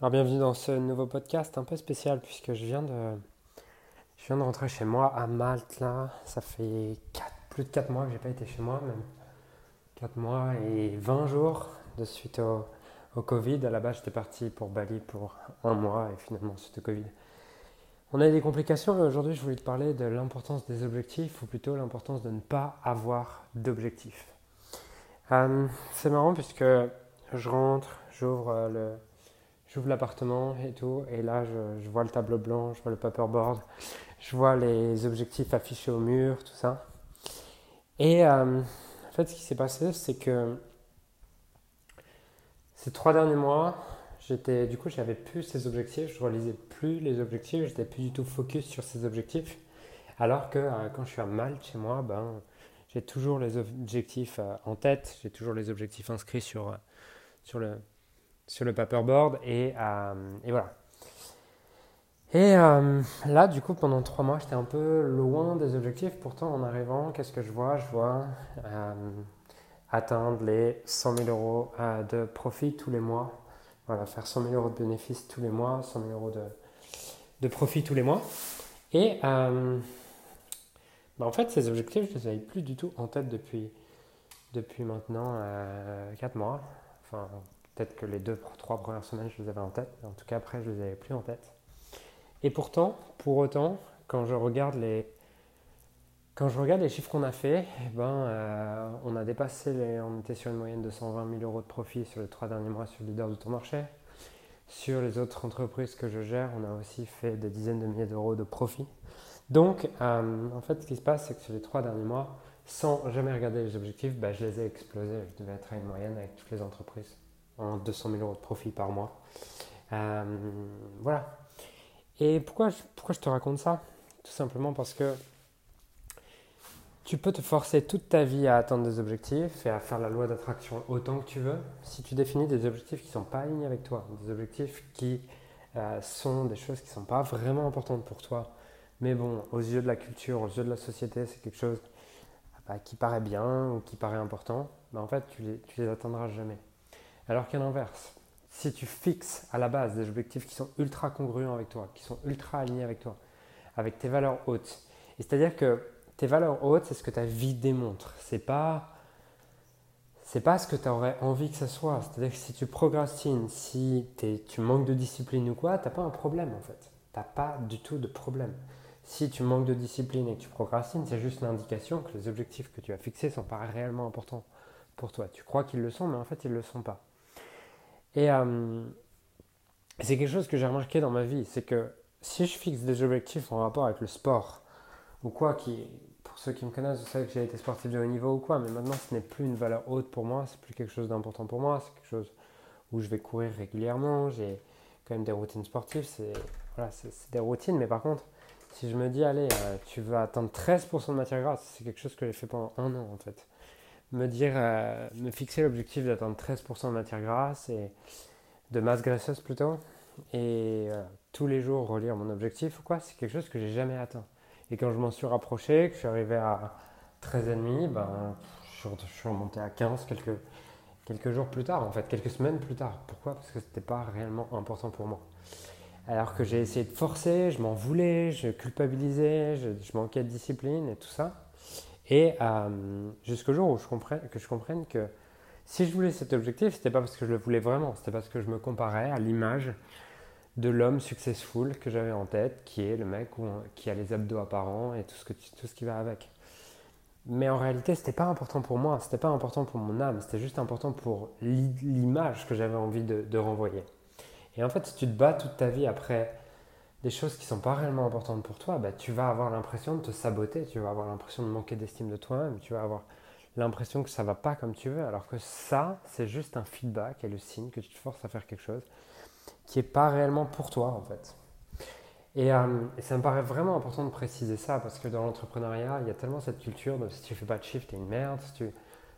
Alors bienvenue dans ce nouveau podcast un peu spécial puisque je viens de, je viens de rentrer chez moi à Malte là. Ça fait plus de 4 mois que j'ai pas été chez moi, même 4 mois et 20 jours de suite au, Covid. À la base j'étais parti pour Bali pour un mois et finalement suite au Covid. On a eu des complications et aujourd'hui je voulais te parler de l'importance des objectifs ou plutôt l'importance de ne pas avoir d'objectifs. Euh, c'est marrant puisque je rentre, j'ouvre euh, le j'ouvre l'appartement et tout, et là je, vois le tableau blanc, je vois le paperboard, je vois les objectifs affichés au mur, tout ça. Et euh, en fait, ce qui s'est passé, c'est que ces trois derniers mois, j'étais, du coup, j'avais plus ces objectifs, je réalisais plus les objectifs, j'étais plus du tout focus sur ces objectifs. Alors que euh, quand je suis à Malte chez moi, ben, j'ai toujours les objectifs euh, en tête, j'ai toujours les objectifs inscrits sur, sur le, sur le paperboard et, euh, voilà. Et euh, là, du coup, pendant trois mois, j'étais un peu loin des objectifs. Pourtant, en arrivant, qu'est-ce que je vois? Je vois euh, atteindre les 100 000 euros de profit tous les mois. Voilà, faire 100 000 euros de bénéfices tous les mois, 100 000 euros de, de profit tous les mois. Et bah, en fait, ces objectifs, je ne les avais plus du tout en tête depuis, depuis maintenant 4 mois. Enfin, Peut-être que les deux, trois premières semaines, je les avais en tête. En tout cas, après, je les avais plus en tête. Et pourtant, pour autant, quand je regarde les, chiffres qu'on a fait, eh ben, euh, on a dépassé, on était sur une moyenne de 120 000 euros de profit sur les trois derniers mois sur le leader de ton marché. Sur les autres entreprises que je gère, on a aussi fait des dizaines de milliers d'euros de profit. Donc, euh, en fait, ce qui se passe, c'est que sur les trois derniers mois, sans jamais regarder les objectifs, ben, je les ai explosés. Je devais être à une moyenne avec toutes les entreprises en 200 000 euros de profit par mois. Euh, voilà. Et pourquoi je, te raconte ça? Tout simplement parce que tu peux te forcer toute ta vie à atteindre des objectifs et à faire la loi d'attraction autant que tu veux si tu définis des objectifs qui ne sont pas alignés avec toi, des objectifs qui euh, sont des choses qui ne sont pas vraiment importantes pour toi. Mais bon, aux yeux de la culture, aux yeux de la société, c'est quelque chose bah, qui paraît bien ou qui paraît important. Mais en fait, tu les, tu les atteindras jamais. Alors qu'à l'inverse, si tu fixes à la base des objectifs qui sont ultra congruents avec toi, qui sont ultra alignés avec toi, avec tes valeurs hautes, c'est-à-dire que tes valeurs hautes, c'est ce que ta vie démontre. C'est pas c'est pas ce que tu aurais envie que ce soit. C'est-à-dire que si tu procrastines, si tu manques de discipline ou quoi, tu n'as pas un problème en fait. Tu n'as pas du tout de problème. Si tu manques de discipline et que tu procrastines, c'est juste l'indication que les objectifs que tu as fixés sont pas réellement importants pour toi. Tu crois qu'ils le sont, mais en fait, ils ne le sont pas. Et euh, c'est quelque chose que j'ai remarqué dans ma vie, c'est que si je fixe des objectifs en rapport avec le sport, ou quoi, qui, pour ceux qui me connaissent, vous savez que j'ai été sportif de haut niveau ou quoi, mais maintenant ce n'est plus une valeur haute pour moi, c'est plus quelque chose d'important pour moi, c'est quelque chose où je vais courir régulièrement, j'ai quand même des routines sportives, c'est voilà, des routines, mais par contre, si je me dis, allez, euh, tu veux atteindre 13% de matière grasse, c'est quelque chose que j'ai fait pendant un an en fait me dire, euh, me fixer l'objectif d'atteindre 13% de matière grasse et de masse graisseuse plutôt, et euh, tous les jours relire mon objectif ou quoi, c'est quelque chose que j'ai jamais atteint. Et quand je m'en suis rapproché, que je suis arrivé à 13,5, ben, je, suis remonté à 15 quelques, quelques jours plus tard, en fait, quelques semaines plus tard. Pourquoi? Parce que ce n'était pas réellement important pour moi. Alors que j'ai essayé de forcer, je m'en voulais, je culpabilisais, je manquais de discipline et tout ça. Et euh, jusqu'au jour où je comprenne, que je comprenne que si je voulais cet objectif, c'était pas parce que je le voulais vraiment, c'était parce que je me comparais à l'image de l'homme successful que j'avais en tête, qui est le mec qui a les abdos apparents et tout ce, que, tout ce qui va avec. Mais en réalité, c'était pas important pour moi, c'était pas important pour mon âme, c'était juste important pour l'image que j'avais envie de, de renvoyer. Et en fait, si tu te bats toute ta vie après des choses qui sont pas réellement importantes pour toi, bah, tu vas avoir l'impression de te saboter, tu vas avoir l'impression de manquer d'estime de toi-même, tu vas avoir l'impression que ça va pas comme tu veux, alors que ça, c'est juste un feedback et le signe que tu te forces à faire quelque chose qui est pas réellement pour toi en fait. Et, euh, et, ça me paraît vraiment important de préciser ça parce que dans l'entrepreneuriat, il y a tellement cette culture de si tu fais pas de chiffre, tu es une merde, si tu,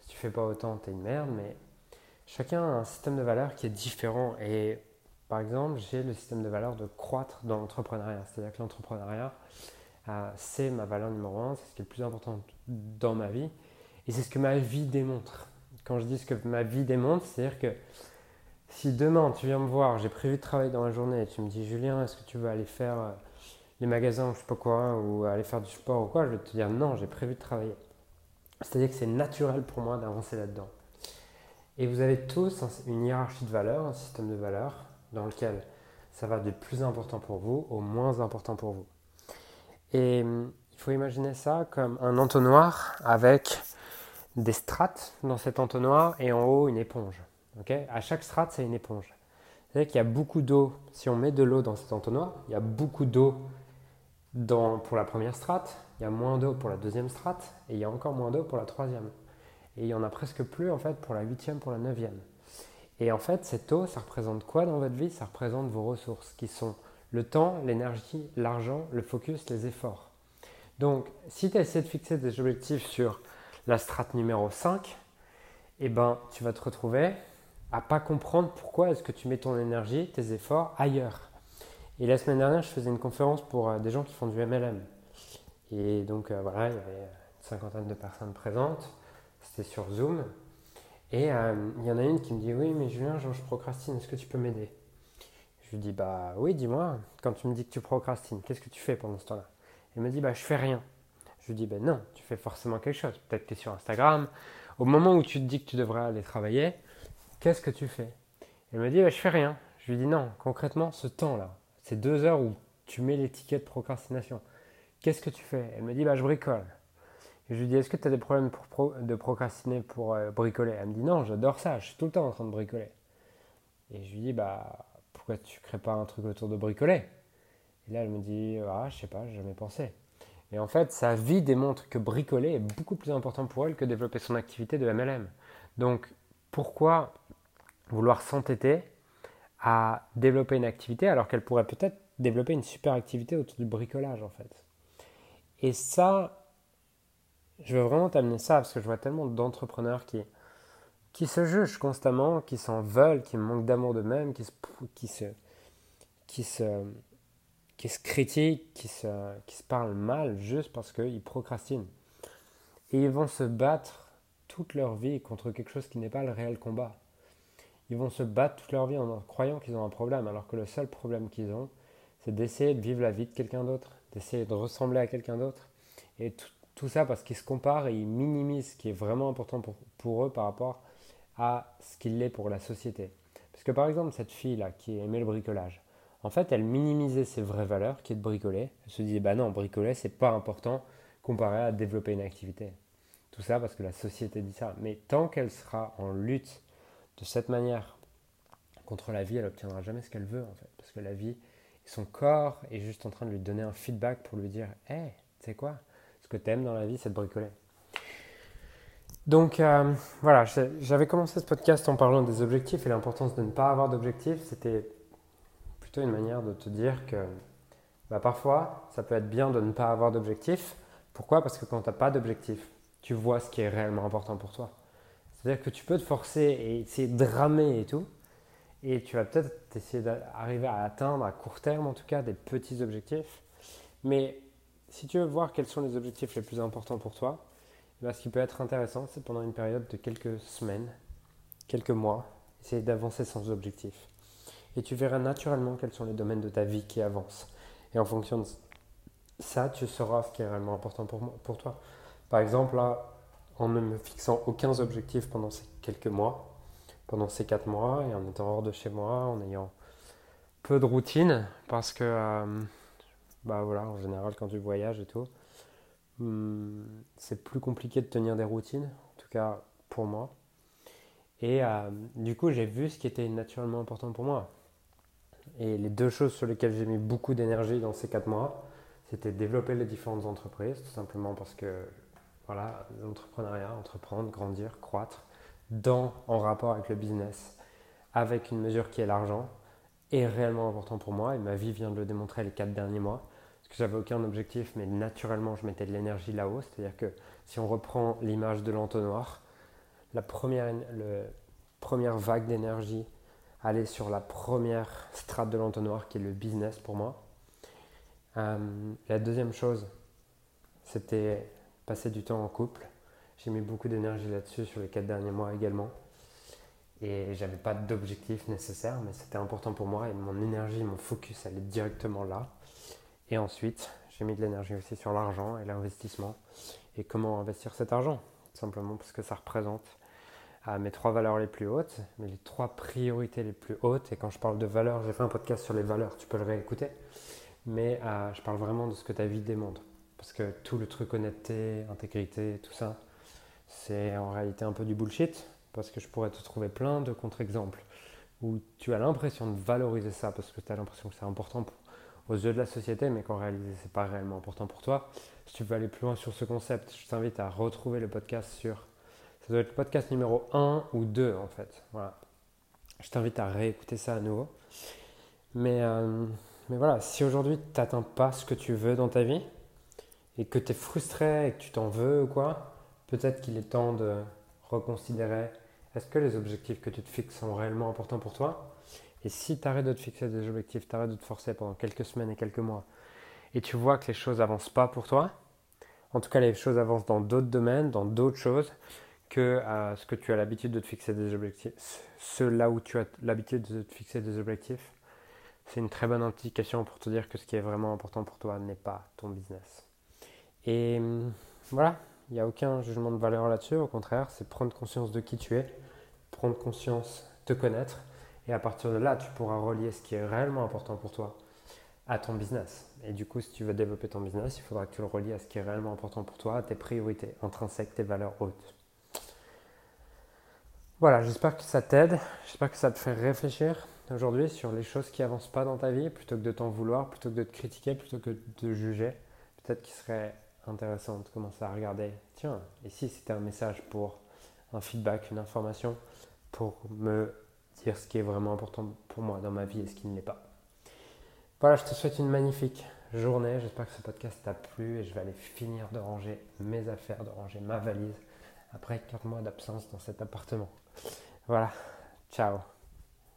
si tu fais pas autant, tu es une merde, mais chacun a un système de valeurs qui est différent et par exemple, j'ai le système de valeur de croître dans l'entrepreneuriat. C'est-à-dire que l'entrepreneuriat, euh, c'est ma valeur numéro un, c'est ce qui est le plus important dans ma vie. Et c'est ce que ma vie démontre. Quand je dis ce que ma vie démontre, c'est-à-dire que Si demain tu viens me voir, j'ai prévu de travailler dans la journée et tu me dis Julien, est-ce que tu veux aller faire euh, les magasins ou je sais pas quoi, ou aller faire du sport ou quoi, je vais te dire non, j'ai prévu de travailler. C'est-à-dire que c'est naturel pour moi d'avancer là-dedans. Et vous avez tous une hiérarchie de valeurs, un système de valeurs dans lequel ça va du plus important pour vous au moins important pour vous. Et hum, il faut imaginer ça comme un entonnoir avec des strates dans cet entonnoir et en haut une éponge. à chaque strate, c'est une éponge. C'est-à-dire qu'il y a beaucoup d'eau. Si on met de l'eau dans cet entonnoir, il y a beaucoup d'eau pour la première strate, il y a moins d'eau pour la deuxième strate, et il y a encore moins d'eau pour la troisième. Et il y en a presque plus en fait pour la huitième, pour la neuvième. Et en fait, cette eau, ça représente quoi dans votre vie? Ça représente vos ressources, qui sont le temps, l'énergie, l'argent, le focus, les efforts. Donc, si tu essaies de fixer des objectifs sur la strate numéro 5, eh ben, tu vas te retrouver à pas comprendre pourquoi est-ce que tu mets ton énergie, tes efforts ailleurs. Et la semaine dernière, je faisais une conférence pour euh, des gens qui font du MLM. Et donc euh, voilà, il y avait une cinquantaine de personnes présentes. C'était sur Zoom. Et euh, il y en a une qui me dit Oui, mais Julien, je procrastine, est-ce que tu peux m'aider? Je lui dis Bah oui, dis-moi, quand tu me dis que tu procrastines, qu'est-ce que tu fais pendant ce temps-là? Elle me dit Bah je fais rien. Je lui dis Ben non, tu fais forcément quelque chose. Peut-être que tu es sur Instagram. Au moment où tu te dis que tu devrais aller travailler, qu'est-ce que tu fais? Elle me dit bah, Je fais rien. Je lui dis Non, concrètement, ce temps-là, ces deux heures où tu mets l'étiquette procrastination. Qu'est-ce que tu fais? Elle me dit bah, Je bricole. Et je lui dis Est-ce que tu as des problèmes de procrastiner pour euh, bricoler? Elle me dit Non, j'adore ça, je suis tout le temps en train de bricoler. Et je lui dis bah, Pourquoi tu crées pas un truc autour de bricoler? Et là, elle me dit Ah, je sais pas, j'ai jamais pensé. Et en fait, sa vie démontre que bricoler est beaucoup plus important pour elle que développer son activité de MLM. Donc, pourquoi vouloir s'entêter à développer une activité alors qu'elle pourrait peut-être développer une super activité autour du bricolage en fait? Et ça, je veux vraiment t'amener ça parce que je vois tellement d'entrepreneurs qui, qui se jugent constamment, qui s'en veulent, qui manquent d'amour d'eux-mêmes, qui se, qui se, qui se, qui se critiquent, qui se, qui se parlent mal juste parce qu'ils procrastinent. Et ils vont se battre toute leur vie contre quelque chose qui n'est pas le réel combat ils vont se battre toute leur vie en croyant qu'ils ont un problème, alors que le seul problème qu'ils ont, c'est d'essayer de vivre la vie de quelqu'un d'autre, d'essayer de ressembler à quelqu'un d'autre. Et ça parce qu'ils se comparent et ils minimisent ce qui est vraiment important pour, pour eux par rapport à ce qu'il est pour la société. Parce que par exemple, cette fille-là qui aimait le bricolage, en fait, elle minimisait ses vraies valeurs, qui est de bricoler. Elle se disait, bah non, bricoler, c'est pas important comparé à développer une activité. Tout ça parce que la société dit ça. Mais tant qu'elle sera en lutte de cette manière contre la vie, elle n'obtiendra jamais ce qu'elle veut en fait. Parce que la vie, son corps est juste en train de lui donner un feedback pour lui dire Hé, hey, tu sais quoi? Ce que tu aimes dans la vie, c'est de bricoler. Donc euh, voilà, j'avais commencé ce podcast en parlant des objectifs et l'importance de ne pas avoir d'objectifs. C'était plutôt une manière de te dire que bah, parfois, ça peut être bien de ne pas avoir d'objectifs. Pourquoi? Parce que quand tu n'as pas d'objectif, tu vois ce qui est réellement important pour toi. C'est-à-dire que tu peux te forcer et essayer de dramer et tout, et tu vas peut-être essayer d'arriver à atteindre à court terme en tout cas des petits objectifs. Mais si tu veux voir quels sont les objectifs les plus importants pour toi, eh ben, ce qui peut être intéressant, c'est pendant une période de quelques semaines, quelques mois, essayer d'avancer sans objectif. Et tu verras naturellement quels sont les domaines de ta vie qui avancent. Et en fonction de ça, tu sauras ce qui est réellement important pour, pour toi. Par exemple, là, en ne me fixant aucun objectif pendant ces quelques mois, pendant ces quatre mois, et en étant hors de chez moi, en ayant peu de routine, parce que, euh, bah voilà, en général, quand tu voyages et tout, hmm, c'est plus compliqué de tenir des routines, en tout cas pour moi. Et euh, du coup, j'ai vu ce qui était naturellement important pour moi. Et les deux choses sur lesquelles j'ai mis beaucoup d'énergie dans ces quatre mois, c'était développer les différentes entreprises, tout simplement parce que voilà, l'entrepreneuriat, entreprendre, grandir, croître, dans, en rapport avec le business, avec une mesure qui est l'argent, est réellement important pour moi et ma vie vient de le démontrer les quatre derniers mois. Parce que j'avais aucun objectif, mais naturellement je mettais de l'énergie là-haut. C'est-à-dire que si on reprend l'image de l'entonnoir, la première, première vague d'énergie allait sur la première strate de l'entonnoir qui est le business pour moi. Euh, la deuxième chose, c'était passer du temps en couple. J'ai mis beaucoup d'énergie là-dessus sur les quatre derniers mois également. Et j'avais pas d'objectif nécessaire, mais c'était important pour moi et mon énergie, mon focus allait directement là. Et ensuite, j'ai mis de l'énergie aussi sur l'argent et l'investissement et comment investir cet argent. Simplement parce que ça représente à mes trois valeurs les plus hautes, mais les trois priorités les plus hautes. Et quand je parle de valeurs, j'ai fait un podcast sur les valeurs, tu peux le réécouter. Mais euh, je parle vraiment de ce que ta vie démontre. Parce que tout le truc honnêteté, intégrité, tout ça, c'est en réalité un peu du bullshit. Parce que je pourrais te trouver plein de contre-exemples où tu as l'impression de valoriser ça parce que tu as l'impression que c'est important aux yeux de la société, mais qu'en réalité, c'est pas réellement important pour toi. Si tu veux aller plus loin sur ce concept, je t'invite à retrouver le podcast sur ça doit être le podcast numéro 1 ou 2 en fait. Voilà. Je t'invite à réécouter ça à nouveau. Mais, euh, mais voilà, si aujourd'hui tu n'atteins pas ce que tu veux dans ta vie et que tu es frustré et que tu t'en veux ou quoi, peut-être qu'il est temps de reconsidérer est-ce que les objectifs que tu te fixes sont réellement importants pour toi? Et si tu arrêtes de te fixer des objectifs, tu arrêtes de te forcer pendant quelques semaines et quelques mois, et tu vois que les choses avancent pas pour toi, en tout cas les choses avancent dans d'autres domaines, dans d'autres choses, que à ce que tu as l'habitude de te fixer des objectifs, ce là où tu as l'habitude de te fixer des objectifs, c'est une très bonne indication pour te dire que ce qui est vraiment important pour toi n'est pas ton business. Et hum, voilà, il n'y a aucun jugement de valeur là-dessus, au contraire, c'est prendre conscience de qui tu es, prendre conscience, te connaître, et à partir de là, tu pourras relier ce qui est réellement important pour toi à ton business. Et du coup, si tu veux développer ton business, il faudra que tu le relies à ce qui est réellement important pour toi, à tes priorités intrinsèques, tes valeurs hautes. Voilà, j'espère que ça t'aide, j'espère que ça te fait réfléchir aujourd'hui sur les choses qui avancent pas dans ta vie, plutôt que de t'en vouloir, plutôt que de te critiquer, plutôt que de juger. Peut-être qu'il serait intéressant de commencer à regarder, tiens, et si c'était un message pour un feedback, une information, pour me dire ce qui est vraiment important pour moi dans ma vie et ce qui ne l'est pas. Voilà, je te souhaite une magnifique journée. J'espère que ce podcast t'a plu et je vais aller finir de ranger mes affaires, de ranger ma valise après 4 mois d'absence dans cet appartement. Voilà, ciao